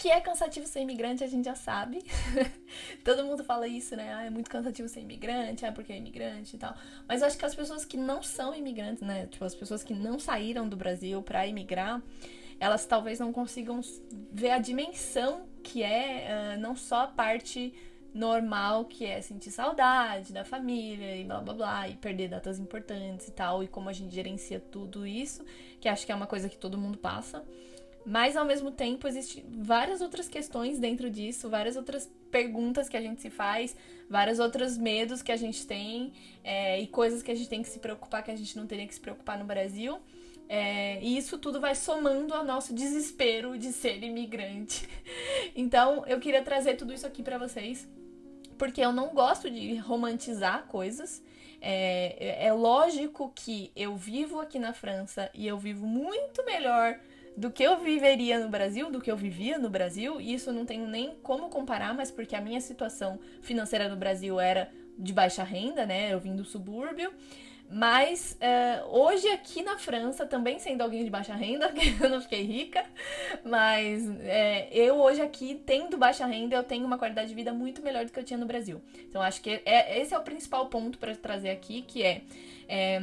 Que é cansativo ser imigrante, a gente já sabe. Todo mundo fala isso, né? Ah, é muito cansativo ser imigrante, ah, porque é imigrante e tal. Mas eu acho que as pessoas que não são imigrantes, né? Tipo, as pessoas que não saíram do Brasil para imigrar, elas talvez não consigam ver a dimensão que é uh, não só a parte normal, que é sentir saudade da família e blá blá blá, e perder datas importantes e tal, e como a gente gerencia tudo isso, que acho que é uma coisa que todo mundo passa. Mas ao mesmo tempo existem várias outras questões dentro disso, várias outras perguntas que a gente se faz, vários outros medos que a gente tem é, e coisas que a gente tem que se preocupar que a gente não teria que se preocupar no Brasil. É, e isso tudo vai somando ao nosso desespero de ser imigrante. Então eu queria trazer tudo isso aqui para vocês porque eu não gosto de romantizar coisas. É, é lógico que eu vivo aqui na França e eu vivo muito melhor do que eu viveria no Brasil, do que eu vivia no Brasil, e isso não tenho nem como comparar, mas porque a minha situação financeira no Brasil era de baixa renda, né? Eu vim do subúrbio. Mas uh, hoje aqui na França, também sendo alguém de baixa renda, que eu não fiquei rica, mas é, eu hoje aqui, tendo baixa renda, eu tenho uma qualidade de vida muito melhor do que eu tinha no Brasil. Então acho que é, esse é o principal ponto para trazer aqui, que é, é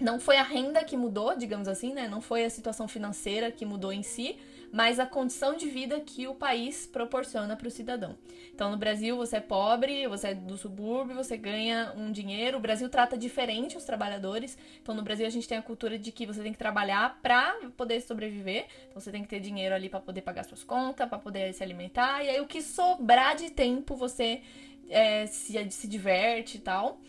não foi a renda que mudou, digamos assim, né? Não foi a situação financeira que mudou em si, mas a condição de vida que o país proporciona para o cidadão. Então, no Brasil, você é pobre, você é do subúrbio, você ganha um dinheiro. O Brasil trata diferente os trabalhadores. Então, no Brasil, a gente tem a cultura de que você tem que trabalhar para poder sobreviver. Então, você tem que ter dinheiro ali para poder pagar suas contas, para poder se alimentar. E aí, o que sobrar de tempo, você é, se, se diverte e tal.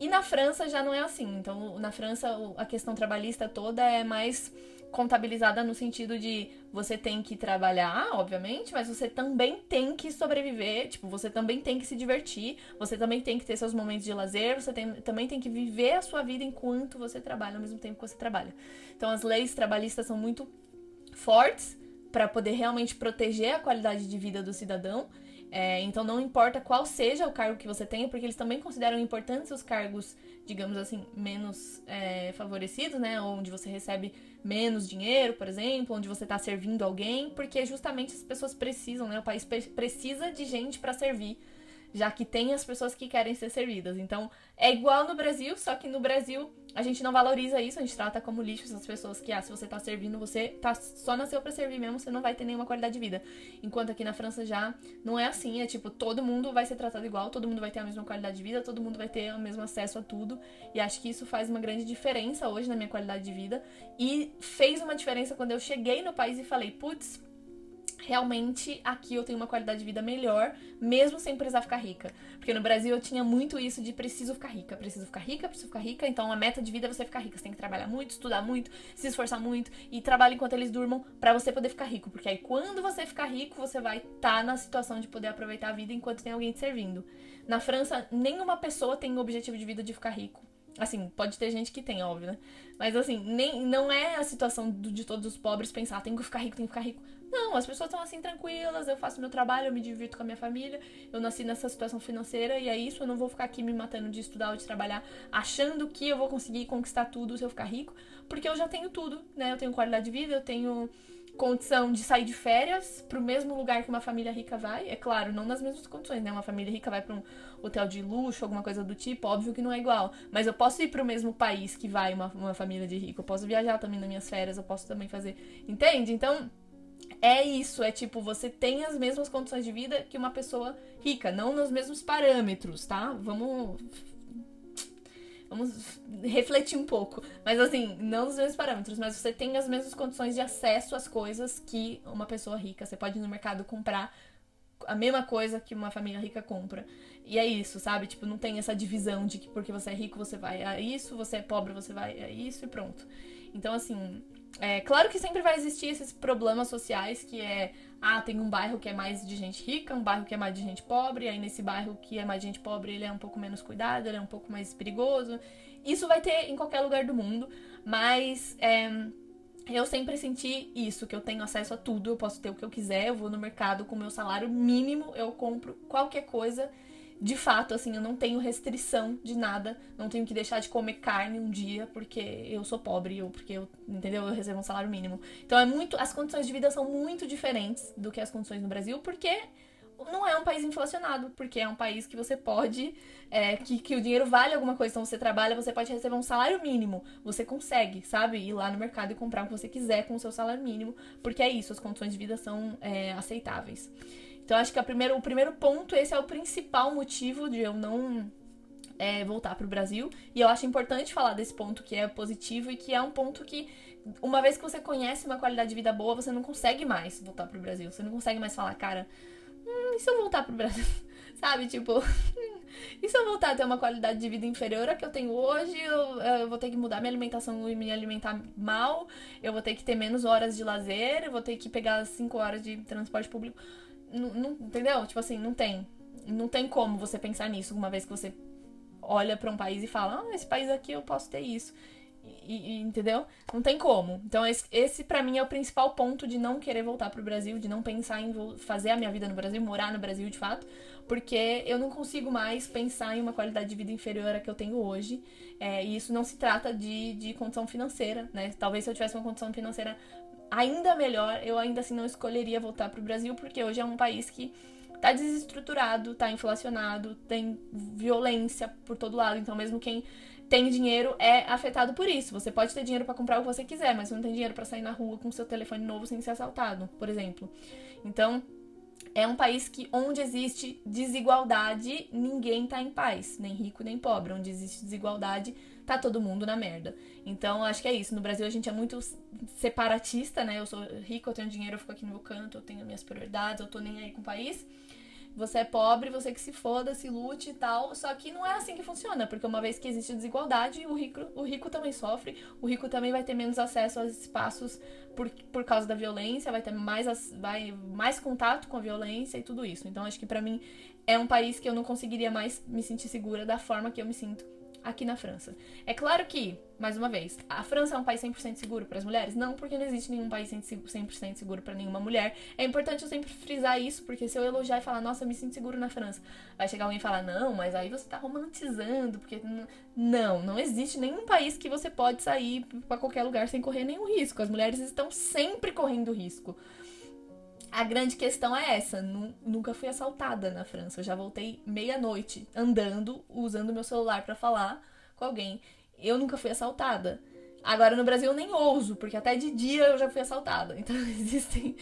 E na França já não é assim. Então, na França, a questão trabalhista toda é mais contabilizada no sentido de você tem que trabalhar, obviamente, mas você também tem que sobreviver, tipo, você também tem que se divertir, você também tem que ter seus momentos de lazer, você tem, também tem que viver a sua vida enquanto você trabalha, ao mesmo tempo que você trabalha. Então, as leis trabalhistas são muito fortes para poder realmente proteger a qualidade de vida do cidadão. É, então, não importa qual seja o cargo que você tenha, porque eles também consideram importantes os cargos, digamos assim, menos é, favorecidos, né? Onde você recebe menos dinheiro, por exemplo, onde você está servindo alguém, porque justamente as pessoas precisam, né? O país precisa de gente para servir, já que tem as pessoas que querem ser servidas. Então, é igual no Brasil, só que no Brasil a gente não valoriza isso, a gente trata como lixo essas pessoas que, ah, se você tá servindo, você tá só nasceu para servir mesmo, você não vai ter nenhuma qualidade de vida. Enquanto aqui na França já não é assim, é tipo, todo mundo vai ser tratado igual, todo mundo vai ter a mesma qualidade de vida, todo mundo vai ter o mesmo acesso a tudo. E acho que isso faz uma grande diferença hoje na minha qualidade de vida. E fez uma diferença quando eu cheguei no país e falei, putz, realmente aqui eu tenho uma qualidade de vida melhor, mesmo sem precisar ficar rica. Porque no Brasil eu tinha muito isso de preciso ficar rica, preciso ficar rica, preciso ficar rica. Então a meta de vida é você ficar rica. Você tem que trabalhar muito, estudar muito, se esforçar muito e trabalhar enquanto eles durmam para você poder ficar rico. Porque aí quando você ficar rico, você vai estar tá na situação de poder aproveitar a vida enquanto tem alguém te servindo. Na França, nenhuma pessoa tem o objetivo de vida de ficar rico. Assim, pode ter gente que tem, óbvio, né? Mas assim, nem, não é a situação do, de todos os pobres pensar, ah, tem que ficar rico, tem que ficar rico. Não, as pessoas estão assim tranquilas, eu faço meu trabalho, eu me divirto com a minha família, eu nasci nessa situação financeira e é isso, eu não vou ficar aqui me matando de estudar ou de trabalhar, achando que eu vou conseguir conquistar tudo se eu ficar rico, porque eu já tenho tudo, né? Eu tenho qualidade de vida, eu tenho condição de sair de férias pro mesmo lugar que uma família rica vai. É claro, não nas mesmas condições, né? Uma família rica vai para um hotel de luxo, alguma coisa do tipo, óbvio que não é igual. Mas eu posso ir pro mesmo país que vai uma, uma família de rico. Eu posso viajar também nas minhas férias, eu posso também fazer. Entende? Então, é isso, é tipo, você tem as mesmas condições de vida que uma pessoa rica, não nos mesmos parâmetros, tá? Vamos vamos refletir um pouco. Mas assim, não nos mesmos parâmetros, mas você tem as mesmas condições de acesso às coisas que uma pessoa rica. Você pode ir no mercado comprar a mesma coisa que uma família rica compra. E é isso, sabe? Tipo, não tem essa divisão de que porque você é rico você vai a isso, você é pobre você vai a isso e pronto. Então, assim, é claro que sempre vai existir esses problemas sociais que é, ah, tem um bairro que é mais de gente rica, um bairro que é mais de gente pobre, aí nesse bairro que é mais de gente pobre ele é um pouco menos cuidado, ele é um pouco mais perigoso. Isso vai ter em qualquer lugar do mundo, mas é, eu sempre senti isso, que eu tenho acesso a tudo, eu posso ter o que eu quiser, eu vou no mercado com meu salário mínimo, eu compro qualquer coisa de fato, assim, eu não tenho restrição de nada, não tenho que deixar de comer carne um dia porque eu sou pobre ou porque eu, entendeu? Eu recebo um salário mínimo. Então é muito, as condições de vida são muito diferentes do que as condições no Brasil, porque não é um país inflacionado, porque é um país que você pode, é, que, que o dinheiro vale alguma coisa, então você trabalha, você pode receber um salário mínimo, você consegue, sabe, ir lá no mercado e comprar o que você quiser com o seu salário mínimo, porque é isso, as condições de vida são é, aceitáveis. Então acho que primeiro, o primeiro ponto, esse é o principal motivo de eu não é, voltar para o Brasil. E eu acho importante falar desse ponto que é positivo e que é um ponto que, uma vez que você conhece uma qualidade de vida boa, você não consegue mais voltar para o Brasil. Você não consegue mais falar, cara, hum, e se eu voltar para o Brasil? Sabe, tipo, e se eu voltar a ter uma qualidade de vida inferior à que eu tenho hoje, eu, eu, vou ter que mudar minha alimentação e me alimentar mal, eu vou ter que ter menos horas de lazer, eu vou ter que pegar 5 horas de transporte público. Não, não, entendeu? Tipo assim, não tem. Não tem como você pensar nisso uma vez que você olha para um país e fala: Ah, esse país aqui eu posso ter isso. E, e, entendeu? Não tem como. Então, esse, esse para mim é o principal ponto de não querer voltar pro Brasil, de não pensar em fazer a minha vida no Brasil, morar no Brasil de fato, porque eu não consigo mais pensar em uma qualidade de vida inferior à que eu tenho hoje. É, e isso não se trata de, de condição financeira, né? Talvez se eu tivesse uma condição financeira ainda melhor, eu ainda assim não escolheria voltar para o Brasil, porque hoje é um país que tá desestruturado, tá inflacionado, tem violência por todo lado. Então, mesmo quem tem dinheiro é afetado por isso. Você pode ter dinheiro para comprar o que você quiser, mas você não tem dinheiro para sair na rua com seu telefone novo sem ser assaltado, por exemplo. Então, é um país que onde existe desigualdade, ninguém tá em paz, nem rico nem pobre. Onde existe desigualdade, tá todo mundo na merda. Então, acho que é isso. No Brasil a gente é muito separatista, né? Eu sou rico, eu tenho dinheiro, eu fico aqui no meu canto, eu tenho minhas prioridades, eu tô nem aí com o país. Você é pobre, você que se foda, se lute e tal. Só que não é assim que funciona, porque uma vez que existe desigualdade, o rico, o rico também sofre, o rico também vai ter menos acesso aos espaços por, por causa da violência, vai ter mais, vai, mais contato com a violência e tudo isso. Então acho que para mim é um país que eu não conseguiria mais me sentir segura da forma que eu me sinto aqui na França. É claro que, mais uma vez, a França é um país 100% seguro para as mulheres? Não, porque não existe nenhum país 100% seguro para nenhuma mulher. É importante eu sempre frisar isso, porque se eu elogiar e falar, nossa, eu me sinto seguro na França, vai chegar alguém e falar, não, mas aí você tá romantizando, porque. Não, não existe nenhum país que você pode sair para qualquer lugar sem correr nenhum risco. As mulheres estão sempre correndo risco. A grande questão é essa. Nunca fui assaltada na França. Eu já voltei meia-noite andando, usando meu celular para falar com alguém. Eu nunca fui assaltada. Agora no Brasil eu nem ouso, porque até de dia eu já fui assaltada. Então existem,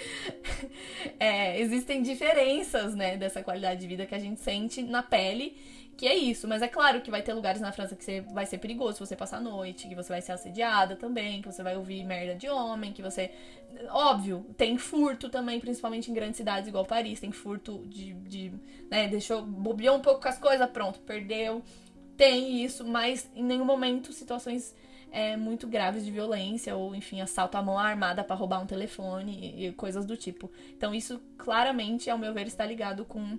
é, existem diferenças, né, dessa qualidade de vida que a gente sente na pele que é isso. Mas é claro que vai ter lugares na França que você vai ser perigoso se você passar a noite, que você vai ser assediada também, que você vai ouvir merda de homem, que você. Óbvio, tem furto também, principalmente em grandes cidades igual Paris. Tem furto de. de né, deixou. bobeou um pouco com as coisas, pronto, perdeu. Tem isso, mas em nenhum momento situações é, muito graves de violência ou, enfim, assalto à mão armada para roubar um telefone e, e coisas do tipo. Então, isso claramente, ao meu ver, está ligado com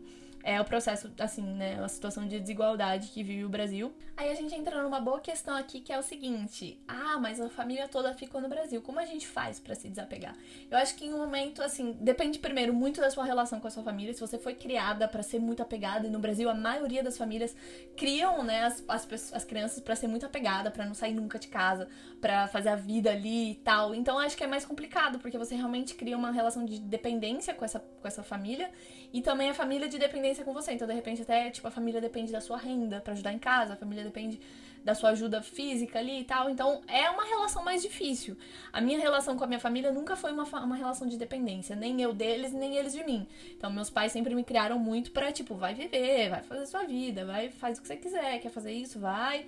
é o processo, assim, né? A situação de desigualdade que vive o Brasil. Aí a gente entra numa boa questão aqui que é o seguinte: ah, mas a família toda ficou no Brasil. Como a gente faz para se desapegar? Eu acho que em um momento, assim, depende primeiro muito da sua relação com a sua família. Se você foi criada para ser muito apegada, e no Brasil a maioria das famílias criam, né, as, as, as crianças para ser muito apegada, para não sair nunca de casa, para fazer a vida ali e tal. Então acho que é mais complicado, porque você realmente cria uma relação de dependência com essa, com essa família e também a família de dependência com você. Então, de repente, até tipo, a família depende da sua renda para ajudar em casa, a família depende da sua ajuda física ali e tal. Então, é uma relação mais difícil. A minha relação com a minha família nunca foi uma, uma relação de dependência, nem eu deles, nem eles de mim. Então, meus pais sempre me criaram muito para tipo, vai viver, vai fazer sua vida, vai, faz o que você quiser, quer fazer isso, vai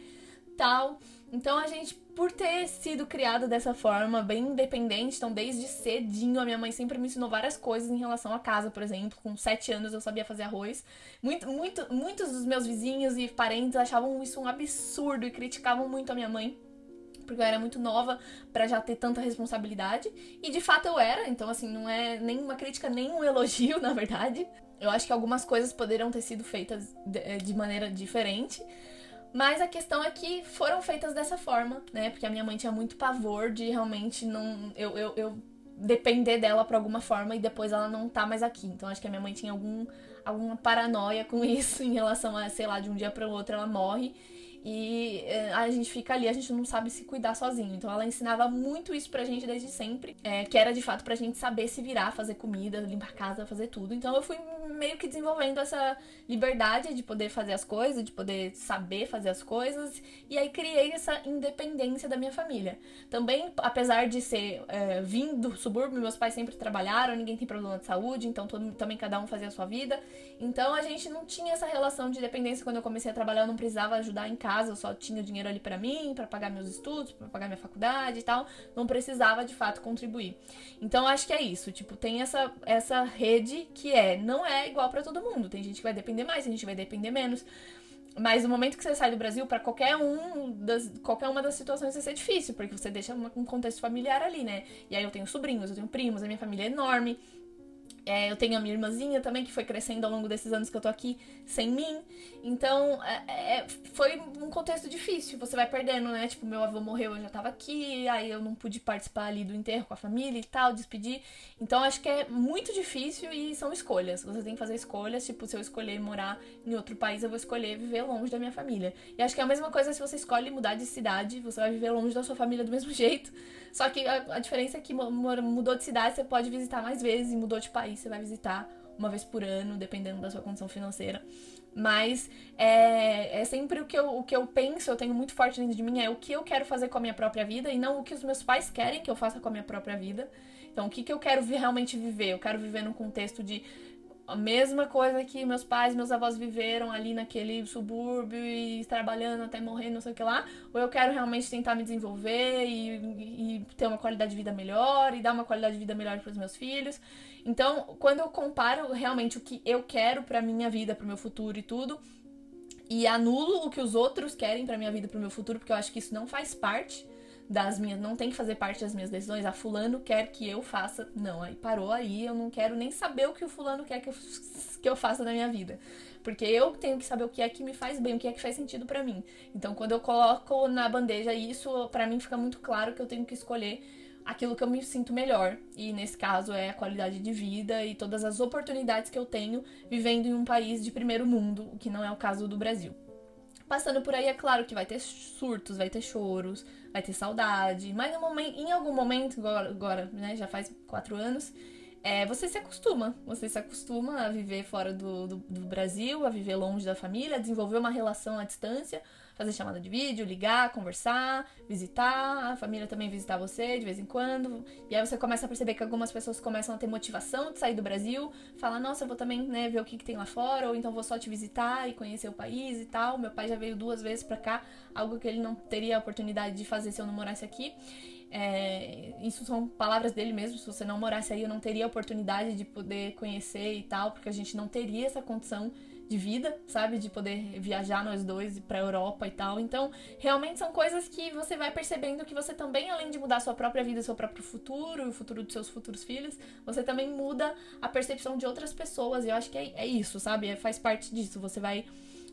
tal. Então a gente, por ter sido criado dessa forma, bem independente, então desde cedinho a minha mãe sempre me ensinou várias coisas em relação à casa, por exemplo. Com sete anos eu sabia fazer arroz. Muito, muito, muitos dos meus vizinhos e parentes achavam isso um absurdo e criticavam muito a minha mãe porque eu era muito nova para já ter tanta responsabilidade. E de fato eu era, então assim, não é nem uma crítica, nem um elogio, na verdade. Eu acho que algumas coisas poderiam ter sido feitas de, de maneira diferente. Mas a questão é que foram feitas dessa forma, né? Porque a minha mãe tinha muito pavor de realmente não. Eu, eu, eu depender dela por alguma forma e depois ela não tá mais aqui. Então acho que a minha mãe tinha algum, alguma paranoia com isso em relação a, sei lá, de um dia para o outro ela morre e é, a gente fica ali, a gente não sabe se cuidar sozinho. Então ela ensinava muito isso pra gente desde sempre, é, que era de fato pra gente saber se virar, fazer comida, limpar a casa, fazer tudo. Então eu fui meio que desenvolvendo essa liberdade de poder fazer as coisas, de poder saber fazer as coisas, e aí criei essa independência da minha família. Também, apesar de ser é, vindo do subúrbio, meus pais sempre trabalharam, ninguém tem problema de saúde, então todo, também cada um fazia a sua vida. Então a gente não tinha essa relação de dependência quando eu comecei a trabalhar, eu não precisava ajudar em casa, eu só tinha dinheiro ali para mim, para pagar meus estudos, para pagar minha faculdade e tal, não precisava de fato contribuir. Então acho que é isso, tipo, tem essa essa rede que é, não é igual para todo mundo. Tem gente que vai depender mais, tem gente vai depender menos. Mas no momento que você sai do Brasil, para qualquer um das, qualquer uma das situações vai ser difícil, porque você deixa um contexto familiar ali, né? E aí eu tenho sobrinhos, eu tenho primos, a minha família é enorme. É, eu tenho a minha irmãzinha também, que foi crescendo ao longo desses anos que eu tô aqui sem mim. Então, é, é, foi um contexto difícil. Você vai perdendo, né? Tipo, meu avô morreu, eu já tava aqui, aí eu não pude participar ali do enterro com a família e tal, despedir. Então, acho que é muito difícil e são escolhas. Você tem que fazer escolhas. Tipo, se eu escolher morar em outro país, eu vou escolher viver longe da minha família. E acho que é a mesma coisa se você escolhe mudar de cidade, você vai viver longe da sua família do mesmo jeito. Só que a, a diferença é que mudou de cidade, você pode visitar mais vezes, e mudou de país, você vai visitar uma vez por ano, dependendo da sua condição financeira. Mas é, é sempre o que, eu, o que eu penso, eu tenho muito forte dentro de mim, é o que eu quero fazer com a minha própria vida e não o que os meus pais querem que eu faça com a minha própria vida. Então, o que, que eu quero realmente viver? Eu quero viver num contexto de a mesma coisa que meus pais, meus avós viveram ali naquele subúrbio e trabalhando até morrer, não sei o que lá, ou eu quero realmente tentar me desenvolver e, e ter uma qualidade de vida melhor e dar uma qualidade de vida melhor para os meus filhos. Então, quando eu comparo realmente o que eu quero para minha vida, para o meu futuro e tudo, e anulo o que os outros querem para minha vida, para o meu futuro, porque eu acho que isso não faz parte das minhas, não tem que fazer parte das minhas decisões. A fulano quer que eu faça. Não, aí parou aí, eu não quero nem saber o que o fulano quer que eu, que eu faça na minha vida. Porque eu tenho que saber o que é que me faz bem, o que é que faz sentido para mim. Então, quando eu coloco na bandeja isso, para mim fica muito claro que eu tenho que escolher aquilo que eu me sinto melhor. E nesse caso é a qualidade de vida e todas as oportunidades que eu tenho vivendo em um país de primeiro mundo, o que não é o caso do Brasil. Passando por aí, é claro que vai ter surtos, vai ter choros, vai ter saudade, mas momento, em algum momento, agora, agora né, já faz quatro anos, é, você se acostuma. Você se acostuma a viver fora do, do, do, Brasil, a viver longe da família, a desenvolver uma relação à distância, fazer chamada de vídeo, ligar, conversar, visitar, a família também visitar você de vez em quando. E aí você começa a perceber que algumas pessoas começam a ter motivação de sair do Brasil, falar, nossa, eu vou também né, ver o que, que tem lá fora, ou então vou só te visitar e conhecer o país e tal. Meu pai já veio duas vezes pra cá, algo que ele não teria a oportunidade de fazer se eu não morasse aqui. É, isso são palavras dele mesmo. Se você não morasse aí, eu não teria a oportunidade de poder conhecer e tal, porque a gente não teria essa condição de vida, sabe? De poder viajar nós dois para Europa e tal. Então, realmente são coisas que você vai percebendo que você também, além de mudar sua própria vida, seu próprio futuro, o futuro dos seus futuros filhos, você também muda a percepção de outras pessoas. E eu acho que é, é isso, sabe? É, faz parte disso. Você vai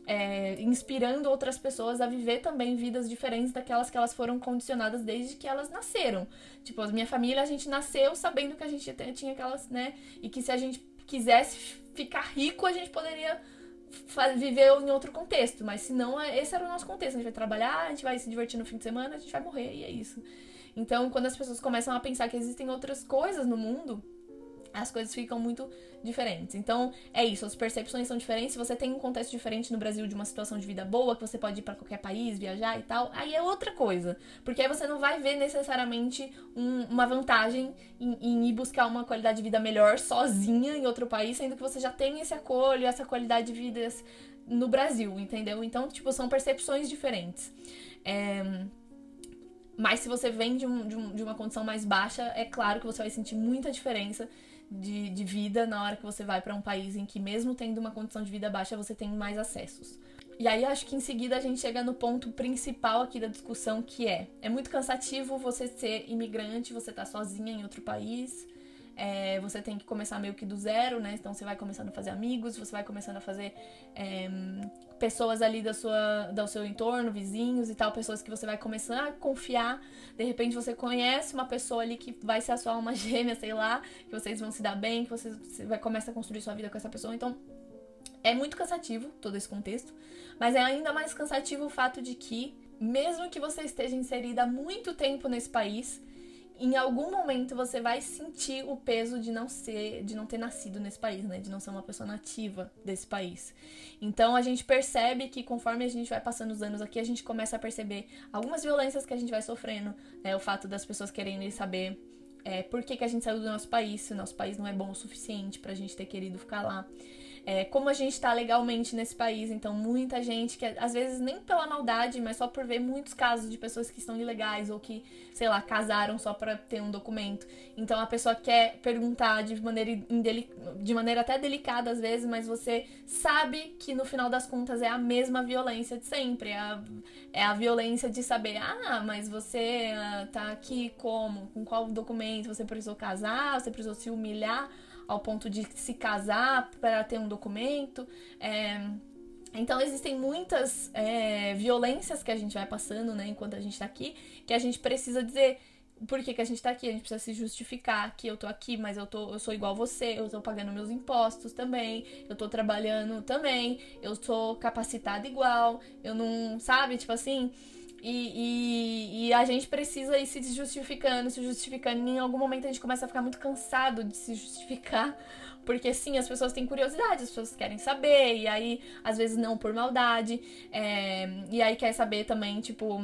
é, inspirando outras pessoas a viver também vidas diferentes daquelas que elas foram condicionadas desde que elas nasceram. Tipo, a minha família, a gente nasceu sabendo que a gente tinha aquelas, né? E que se a gente quisesse ficar rico, a gente poderia viver em outro contexto. Mas se não, é, esse era o nosso contexto. A gente vai trabalhar, a gente vai se divertir no fim de semana, a gente vai morrer, e é isso. Então, quando as pessoas começam a pensar que existem outras coisas no mundo, as coisas ficam muito diferentes. Então, é isso, as percepções são diferentes. Se você tem um contexto diferente no Brasil de uma situação de vida boa, que você pode ir para qualquer país, viajar e tal, aí é outra coisa. Porque aí você não vai ver necessariamente um, uma vantagem em, em, ir buscar uma qualidade de vida melhor sozinha em outro país, sendo que você já tem esse acolho, essa qualidade de vida no Brasil, entendeu? Então, tipo, são percepções diferentes. É... Mas se você vem de, um, de, um, de uma condição mais baixa, é claro que você vai sentir muita diferença de, de vida na hora que você vai para um país em que, mesmo tendo uma condição de vida baixa, você tem mais acessos. E aí acho que em seguida a gente chega no ponto principal aqui da discussão, que é: é muito cansativo você ser imigrante, você tá sozinha em outro país. É, você tem que começar meio que do zero, né? Então você vai começando a fazer amigos, você vai começando a fazer é, pessoas ali da sua, do seu entorno, vizinhos e tal, pessoas que você vai começando a confiar. De repente você conhece uma pessoa ali que vai ser a sua alma gêmea, sei lá, que vocês vão se dar bem, que você, vai começar a construir sua vida com essa pessoa. Então é muito cansativo todo esse contexto, mas é ainda mais cansativo o fato de que, mesmo que você esteja inserida há muito tempo nesse país, em algum momento você vai sentir o peso de não ser, de não ter nascido nesse país, né? De não ser uma pessoa nativa desse país. Então a gente percebe que conforme a gente vai passando os anos aqui, a gente começa a perceber algumas violências que a gente vai sofrendo, né? O fato das pessoas querendo saber é, por que, que a gente saiu do nosso país, se o nosso país não é bom o suficiente pra gente ter querido ficar lá é, como a gente está legalmente nesse país. Então, muita gente que, às vezes, nem pela maldade, mas só por ver muitos casos de pessoas que estão ilegais ou que, sei lá, casaram só para ter um documento. Então, a pessoa quer perguntar de maneira, de maneira até delicada, às vezes, mas você sabe que no final das contas é a mesma violência de sempre. É a, é a violência de saber, ah, mas você uh, tá aqui como? Com qual documento? Você precisou casar? Você precisou se humilhar? Ao ponto de se casar para ter um documento. É, então existem muitas é, violências que a gente vai passando, né, enquanto a gente está aqui, que a gente precisa dizer por que, que a gente tá aqui, a gente precisa se justificar que eu tô aqui, mas eu, tô, eu sou igual você, eu tô pagando meus impostos também, eu tô trabalhando também, eu sou capacitada igual, eu não, sabe, tipo assim, e, e, e, a gente precisa ir se justificando, se justificando. E em algum momento a gente começa a ficar muito cansado de se justificar. Porque sim, as pessoas têm curiosidade, as pessoas querem saber. E aí, às vezes, não por maldade. É, e aí quer saber também, tipo.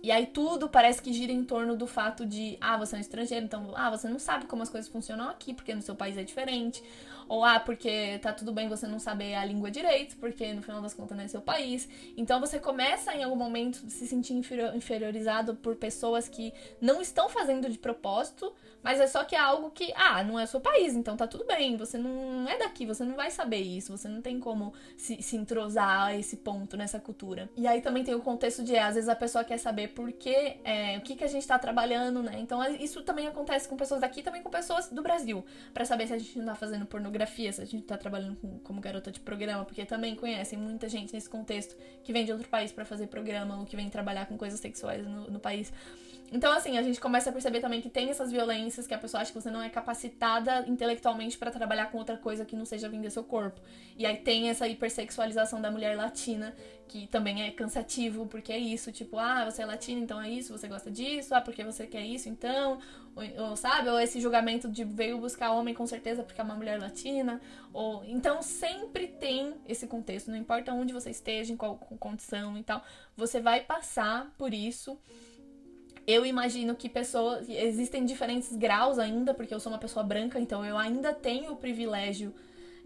E aí tudo parece que gira em torno do fato de, ah, você é um estrangeiro, então, ah, você não sabe como as coisas funcionam aqui, porque no seu país é diferente. Ou, ah, porque tá tudo bem você não saber a língua direito, porque no final das contas não é seu país. Então você começa em algum momento se sentir inferiorizado por pessoas que não estão fazendo de propósito, mas é só que é algo que, ah, não é seu país, então tá tudo bem. Você não é daqui, você não vai saber isso, você não tem como se, se entrosar a esse ponto, nessa cultura. E aí também tem o contexto de, às vezes a pessoa quer saber por que, é, o que, que a gente tá trabalhando, né? Então isso também acontece com pessoas daqui, também com pessoas do Brasil, para saber se a gente não tá fazendo pornografia se a gente tá trabalhando com, como garota de programa, porque também conhecem muita gente nesse contexto que vem de outro país para fazer programa ou que vem trabalhar com coisas sexuais no, no país. Então, assim, a gente começa a perceber também que tem essas violências, que a pessoa acha que você não é capacitada intelectualmente para trabalhar com outra coisa que não seja vender seu corpo. E aí tem essa hipersexualização da mulher latina, que também é cansativo, porque é isso, tipo, ah, você é latina, então é isso, você gosta disso, ah, porque você quer isso, então, ou, ou sabe? Ou esse julgamento de veio buscar homem com certeza porque é uma mulher latina, ou então sempre tem esse contexto, não importa onde você esteja, em qual condição e tal, você vai passar por isso eu imagino que pessoas. Existem diferentes graus ainda, porque eu sou uma pessoa branca, então eu ainda tenho o privilégio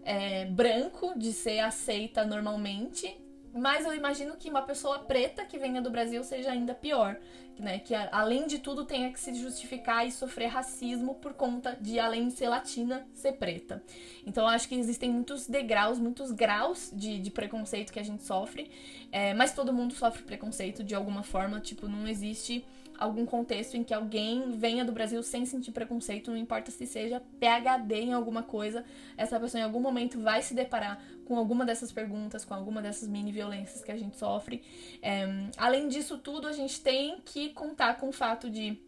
é, branco de ser aceita normalmente. Mas eu imagino que uma pessoa preta que venha do Brasil seja ainda pior. Né? Que além de tudo tenha que se justificar e sofrer racismo por conta de, além de ser latina, ser preta. Então eu acho que existem muitos degraus, muitos graus de, de preconceito que a gente sofre. É, mas todo mundo sofre preconceito de alguma forma. Tipo, não existe algum contexto em que alguém venha do Brasil sem sentir preconceito, não importa se seja PhD em alguma coisa, essa pessoa em algum momento vai se deparar com alguma dessas perguntas, com alguma dessas mini violências que a gente sofre. É, além disso tudo, a gente tem que contar com o fato de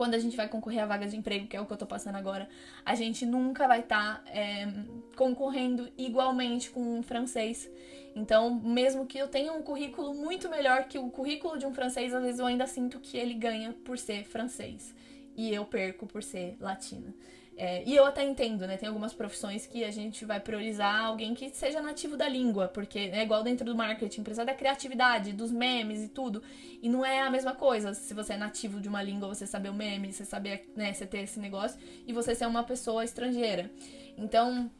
quando a gente vai concorrer a vagas de emprego, que é o que eu tô passando agora, a gente nunca vai estar tá, é, concorrendo igualmente com um francês. Então, mesmo que eu tenha um currículo muito melhor que o currículo de um francês, às vezes eu ainda sinto que ele ganha por ser francês e eu perco por ser latina. É, e eu até entendo, né? Tem algumas profissões que a gente vai priorizar alguém que seja nativo da língua, porque é igual dentro do marketing, precisa da criatividade, dos memes e tudo. E não é a mesma coisa se você é nativo de uma língua, você saber o meme, você saber, né, você ter esse negócio, e você ser uma pessoa estrangeira. Então,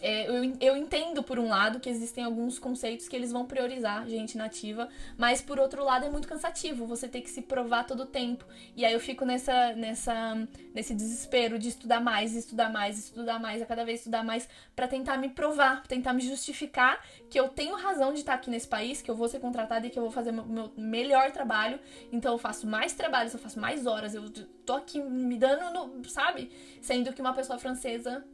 é, eu, eu entendo, por um lado, que existem alguns conceitos que eles vão priorizar gente nativa, mas por outro lado é muito cansativo você ter que se provar todo o tempo. E aí eu fico nessa, nessa, nesse desespero de estudar mais, estudar mais, estudar mais, a cada vez estudar mais, para tentar me provar, tentar me justificar que eu tenho razão de estar aqui nesse país, que eu vou ser contratada e que eu vou fazer o meu melhor trabalho. Então eu faço mais trabalhos, eu faço mais horas, eu tô aqui me dando, no, sabe? Sendo que uma pessoa francesa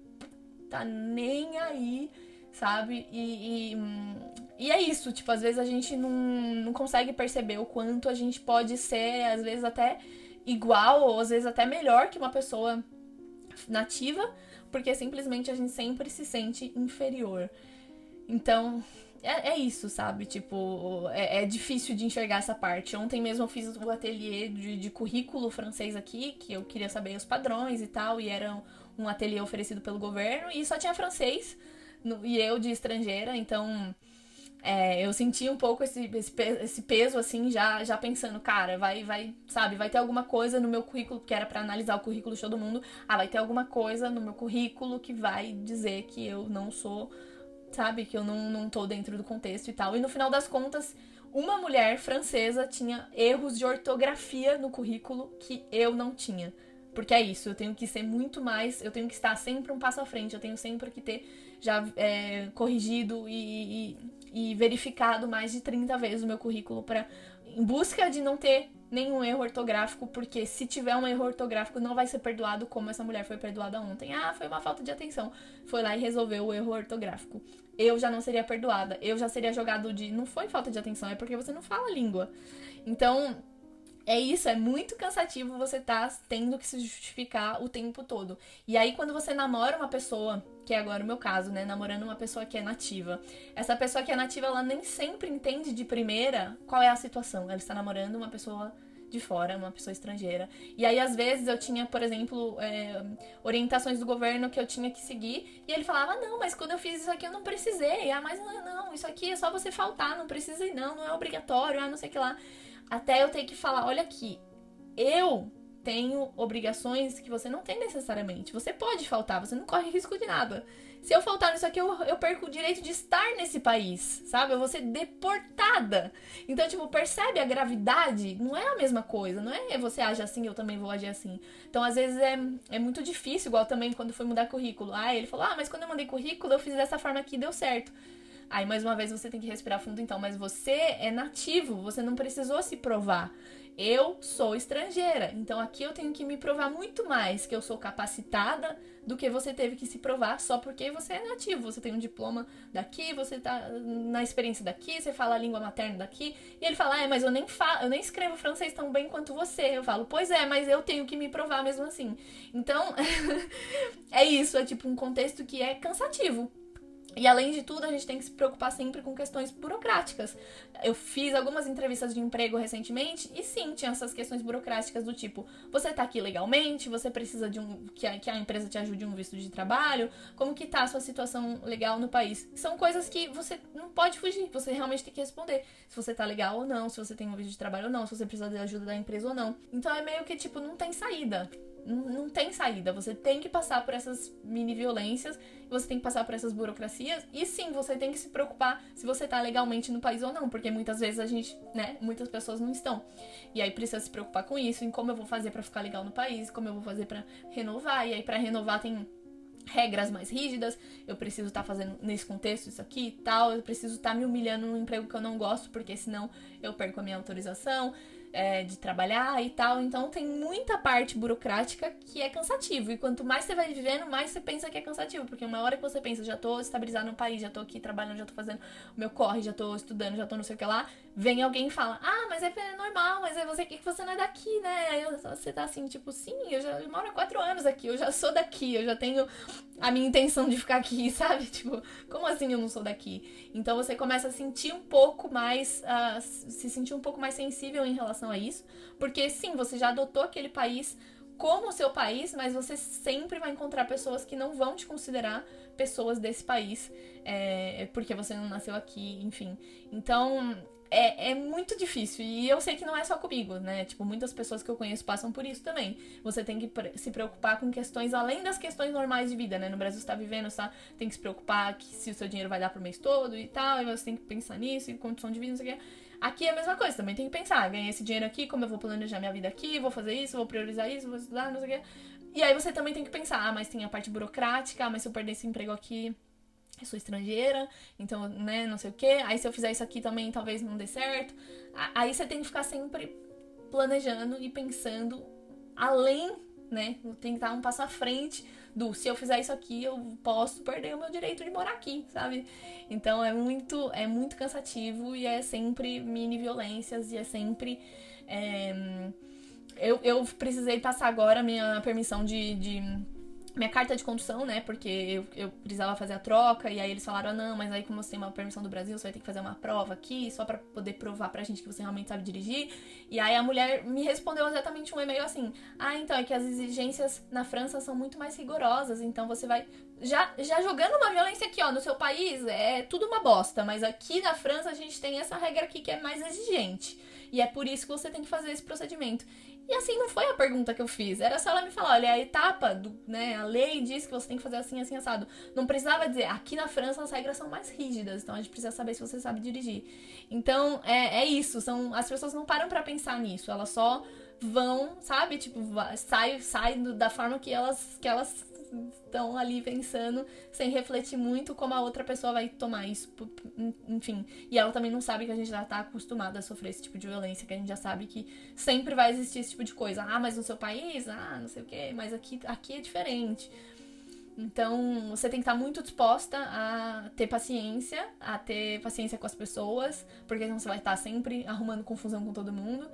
tá nem aí, sabe? E, e, e, é isso, tipo, às vezes a gente não, não consegue perceber o quanto a gente pode ser, às vezes até igual, ou às vezes até melhor que uma pessoa nativa, porque simplesmente a gente sempre se sente inferior. Então, é, é isso, sabe? Tipo, é, é, difícil de enxergar essa parte. Ontem mesmo eu fiz o ateliê de, de currículo francês aqui, que eu queria saber os padrões e tal, e era um ateliê oferecido pelo governo e só tinha francês no, e eu de estrangeira, então é, eu senti um pouco esse, esse, esse, peso, assim, já, já pensando, cara, vai, vai, sabe, vai ter alguma coisa no meu currículo, que era para analisar o currículo de todo mundo, ah, vai ter alguma coisa no meu currículo que vai dizer que eu não sou, sabe, que eu não, não tô dentro do contexto e tal. E no final das contas, uma mulher francesa tinha erros de ortografia no currículo que eu não tinha. Porque é isso, eu tenho que ser muito mais, eu tenho que estar sempre um passo à frente, eu tenho sempre que ter já é, corrigido e, e, e, verificado mais de 30 vezes o meu currículo para em busca de não ter nenhum erro ortográfico, porque se tiver um erro ortográfico não vai ser perdoado como essa mulher foi perdoada ontem. Ah, foi uma falta de atenção. Foi lá e resolveu o erro ortográfico. Eu já não seria perdoada, eu já seria jogado de não foi falta de atenção, é porque você não fala língua. Então, é isso, é muito cansativo você tá tendo que se justificar o tempo todo. E aí, quando você namora uma pessoa, que é agora o meu caso, né? Namorando uma pessoa que é nativa. Essa pessoa que é nativa, ela nem sempre entende de primeira qual é a situação. Ela está namorando uma pessoa de fora, uma pessoa estrangeira. E aí, às vezes, eu tinha, por exemplo, é, orientações do governo que eu tinha que seguir, e ele falava, não, mas quando eu fiz isso aqui eu não precisei. Ah, mas não, não, isso aqui é só você faltar, não precisa ir, não, não é obrigatório, ah, não sei o que lá até eu ter que falar, olha aqui, eu tenho obrigações que você não tem necessariamente. Você pode faltar, você não corre risco de nada. Se eu faltar nisso aqui, eu, eu perco o direito de estar nesse país, sabe? Eu vou ser deportada. Então, tipo, percebe a gravidade? Não é a mesma coisa, não é você age assim, eu também vou agir assim. Então, às vezes é, é muito difícil, igual também quando foi mudar currículo. Ah, ele falou, ah, mas quando eu mandei currículo, eu fiz dessa forma aqui deu certo. Aí, mais uma vez, você tem que respirar fundo, então. Mas você é nativo, você não precisou se provar. Eu sou estrangeira, então aqui eu tenho que me provar muito mais que eu sou capacitada do que você teve que se provar só porque você é nativo. Você tem um diploma daqui, você tá na experiência daqui, você fala a língua materna daqui. E ele fala, ah, mas eu nem falo, eu nem escrevo francês tão bem quanto você. Eu falo, pois é, mas eu tenho que me provar mesmo assim. Então, é isso, é tipo um contexto que é cansativo. E além de tudo, a gente tem que se preocupar sempre com questões burocráticas. Eu fiz algumas entrevistas de emprego recentemente e sim, tinha essas questões burocráticas do tipo: você tá aqui legalmente, você precisa de um que a, que a empresa te ajude um visto de trabalho, como que tá a sua situação legal no país. São coisas que você não pode fugir, você realmente tem que responder se você tá legal ou não, se você tem um visto de trabalho ou não, se você precisa de ajuda da empresa ou não. Então é meio que tipo, não tem saída não tem saída. Você tem que passar por essas mini violências, você tem que passar por essas burocracias, e sim, você tem que se preocupar se você tá legalmente no país ou não, porque muitas vezes a gente, né, muitas pessoas não estão. E aí precisa se preocupar com isso, em como eu vou fazer para ficar legal no país, como eu vou fazer para renovar, e aí para renovar tem regras mais rígidas, eu preciso estar tá fazendo nesse contexto isso aqui e tal, eu preciso estar tá me humilhando num emprego que eu não gosto, porque senão eu perco a minha autorização é, de trabalhar e tal. Então tem muita parte burocrática que é cansativo. E quanto mais você vai vivendo, mais você pensa que é cansativo. Porque uma hora que você pensa, já tô estabilizado no país, já tô aqui trabalhando, já tô fazendo o meu corre, já tô estudando, já tô não sei o que lá, vem alguém e fala, ah, mas é normal, mas é você que você não é daqui, né? Você tá assim, tipo, sim, eu já eu moro há quatro anos aqui, eu já sou daqui, eu já tenho a minha intenção de ficar aqui, sabe? Tipo, como assim eu não sou daqui? Então você começa a sentir um pouco mais, uh, se sentir um pouco mais sensível em relação a isso, porque sim, você já adotou aquele país como seu país, mas você sempre vai encontrar pessoas que não vão te considerar pessoas desse país, é, porque você não nasceu aqui, enfim. Então, é, é muito difícil. E eu sei que não é só comigo, né? Tipo, muitas pessoas que eu conheço passam por isso também. Você tem que se preocupar com questões além das questões normais de vida, né? No Brasil você tá vivendo, você tá, tem que se preocupar que se o seu dinheiro vai dar pro mês todo e tal, e você tem que pensar nisso, e condição de vida, não sei o que. Aqui é a mesma coisa, também tem que pensar, ganhei esse dinheiro aqui, como eu vou planejar minha vida aqui, vou fazer isso, vou priorizar isso, vou estudar, não sei o que. E aí você também tem que pensar, ah, mas tem a parte burocrática, ah, mas se eu perder esse emprego aqui, eu sou estrangeira, então, né, não sei o quê. Aí se eu fizer isso aqui também, talvez não dê certo. Aí você tem que ficar sempre planejando e pensando além, né? Tem que estar um passo à frente do se eu fizer isso aqui, eu posso perder o meu direito de morar aqui, sabe? Então é muito, é muito cansativo e é sempre mini violências e é sempre. É... Eu, eu precisei passar agora a minha permissão de, de minha carta de condução, né? Porque eu, eu precisava fazer a troca, e aí eles falaram: ah, não, mas aí, como você tem uma permissão do Brasil, você vai ter que fazer uma prova aqui, só para poder provar pra gente que você realmente sabe dirigir. E aí a mulher me respondeu exatamente um e-mail assim: ah, então é que as exigências na França são muito mais rigorosas, então você vai. Já, já jogando uma violência aqui, ó, no seu país, é tudo uma bosta, mas aqui na França a gente tem essa regra aqui que é mais exigente. E é por isso que você tem que fazer esse procedimento. E assim não foi a pergunta que eu fiz. Era só ela me falar, olha, a etapa do, né, a lei diz que você tem que fazer assim, assim, assado. Não precisava dizer, aqui na França as regras são mais rígidas, então a gente precisa saber se você sabe dirigir. Então, é, é isso, são as pessoas não param para pensar nisso, elas só vão, sabe, tipo, sai, sai da forma que elas que elas estão ali pensando sem refletir muito como a outra pessoa vai tomar isso, enfim. E ela também não sabe que a gente já tá acostumada a sofrer esse tipo de violência, que a gente já sabe que sempre vai existir esse tipo de coisa. Ah, mas no seu país, ah, não sei o quê, mas aqui, aqui é diferente. Então, você tem que estar muito disposta a ter paciência, a ter paciência com as pessoas, porque senão você vai estar sempre arrumando confusão com todo mundo.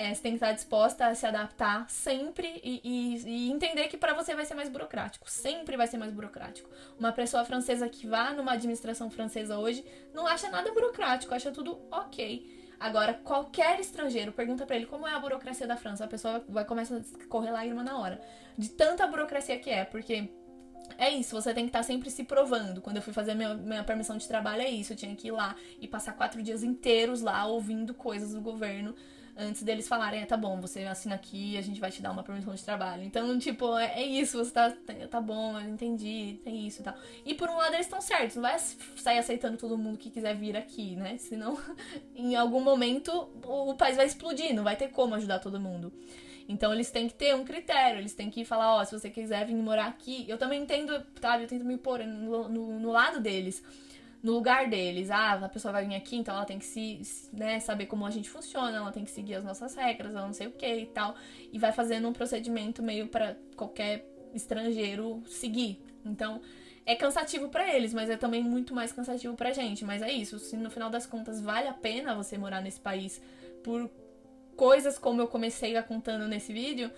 É, você tem que estar disposta a se adaptar sempre e, e, e entender que para você vai ser mais burocrático. Sempre vai ser mais burocrático. Uma pessoa francesa que vá numa administração francesa hoje não acha nada burocrático, acha tudo ok. Agora, qualquer estrangeiro pergunta para ele como é a burocracia da França, a pessoa vai começar a correr lá uma na hora. De tanta burocracia que é, porque é isso, você tem que estar sempre se provando. Quando eu fui fazer minha, minha permissão de trabalho, é isso. Eu tinha que ir lá e passar quatro dias inteiros lá ouvindo coisas do governo antes deles falarem, é, tá bom, você assina aqui a gente vai te dar uma permissão de trabalho. Então, tipo, é, é isso, você tá, tá bom, eu entendi, tem isso e tal. E por um lado eles estão certos, não vai sair aceitando todo mundo que quiser vir aqui, né? Senão, em algum momento, o, o país vai explodir, não vai ter como ajudar todo mundo. Então eles têm que ter um critério, eles têm que falar, ó, oh, se você quiser vir morar aqui. Eu também entendo, sabe, eu tento me pôr no, no, no lado deles no lugar deles. Ah, a pessoa vai vir aqui, então ela tem que se, né, saber como a gente funciona, ela tem que seguir as nossas regras, ela não sei o que e tal. E vai fazendo um procedimento meio para qualquer estrangeiro seguir. Então, é cansativo para eles, mas é também muito mais cansativo pra gente. Mas é isso, se no final das contas vale a pena você morar nesse país por coisas como eu comecei a contando nesse vídeo,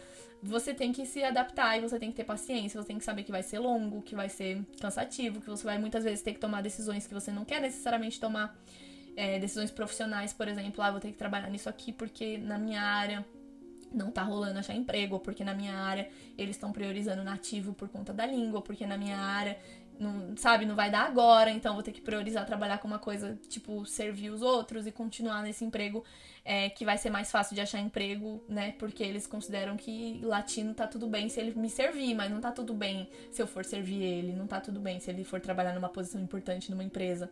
você tem que se adaptar e você tem que ter paciência, você tem que saber que vai ser longo, que vai ser cansativo, que você vai muitas vezes ter que tomar decisões que você não quer necessariamente tomar. É, decisões profissionais, por exemplo, ah, vou ter que trabalhar nisso aqui porque na minha área não tá rolando achar emprego, ou porque na minha área eles estão priorizando nativo por conta da língua, ou porque na minha área não, sabe, não vai dar agora, então vou ter que priorizar trabalhar com uma coisa, tipo, servir os outros e continuar nesse emprego é, que vai ser mais fácil de achar emprego, né? Porque eles consideram que latino tá tudo bem se ele me servir, mas não tá tudo bem se eu for servir ele, não tá tudo bem se ele for trabalhar numa posição importante numa empresa.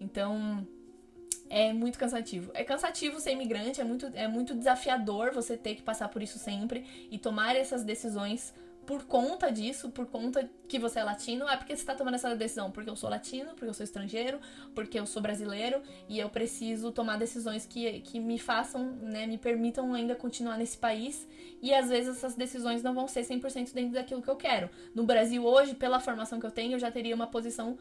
Então, é muito cansativo. É cansativo ser imigrante, é muito, é muito desafiador você ter que passar por isso sempre e tomar essas decisões por conta disso, por conta que você é latino, é porque você está tomando essa decisão. Porque eu sou latino, porque eu sou estrangeiro, porque eu sou brasileiro e eu preciso tomar decisões que, que me façam, né, me permitam ainda continuar nesse país. E às vezes essas decisões não vão ser 100% dentro daquilo que eu quero. No Brasil hoje, pela formação que eu tenho, eu já teria uma posição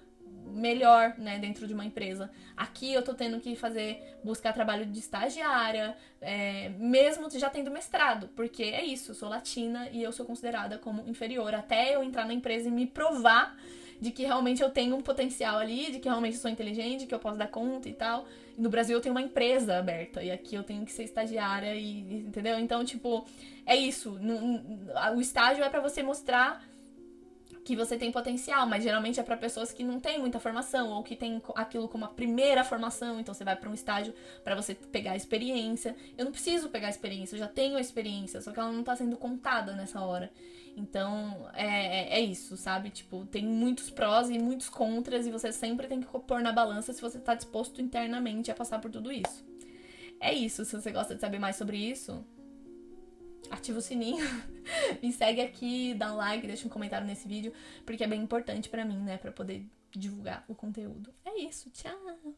melhor, né, dentro de uma empresa. Aqui eu tô tendo que fazer, buscar trabalho de estagiária, é, mesmo já tendo mestrado, porque é isso, eu sou latina e eu sou considerada como inferior, até eu entrar na empresa e me provar de que realmente eu tenho um potencial ali, de que realmente eu sou inteligente, que eu posso dar conta e tal. No Brasil eu tenho uma empresa aberta e aqui eu tenho que ser estagiária e entendeu? Então, tipo, é isso. O estágio é para você mostrar que você tem potencial, mas geralmente é para pessoas que não têm muita formação ou que têm aquilo como a primeira formação, então você vai para um estágio para você pegar experiência. Eu não preciso pegar experiência, eu já tenho a experiência, só que ela não tá sendo contada nessa hora. Então, é, é, é isso, sabe? Tipo, tem muitos prós e muitos contras e você sempre tem que pôr na balança se você tá disposto internamente a passar por tudo isso. É isso, se você gosta de saber mais sobre isso, ativa o sininho, me segue aqui, dá um like, deixa um comentário nesse vídeo, porque é bem importante para mim, né, para poder divulgar o conteúdo. É isso, tchau.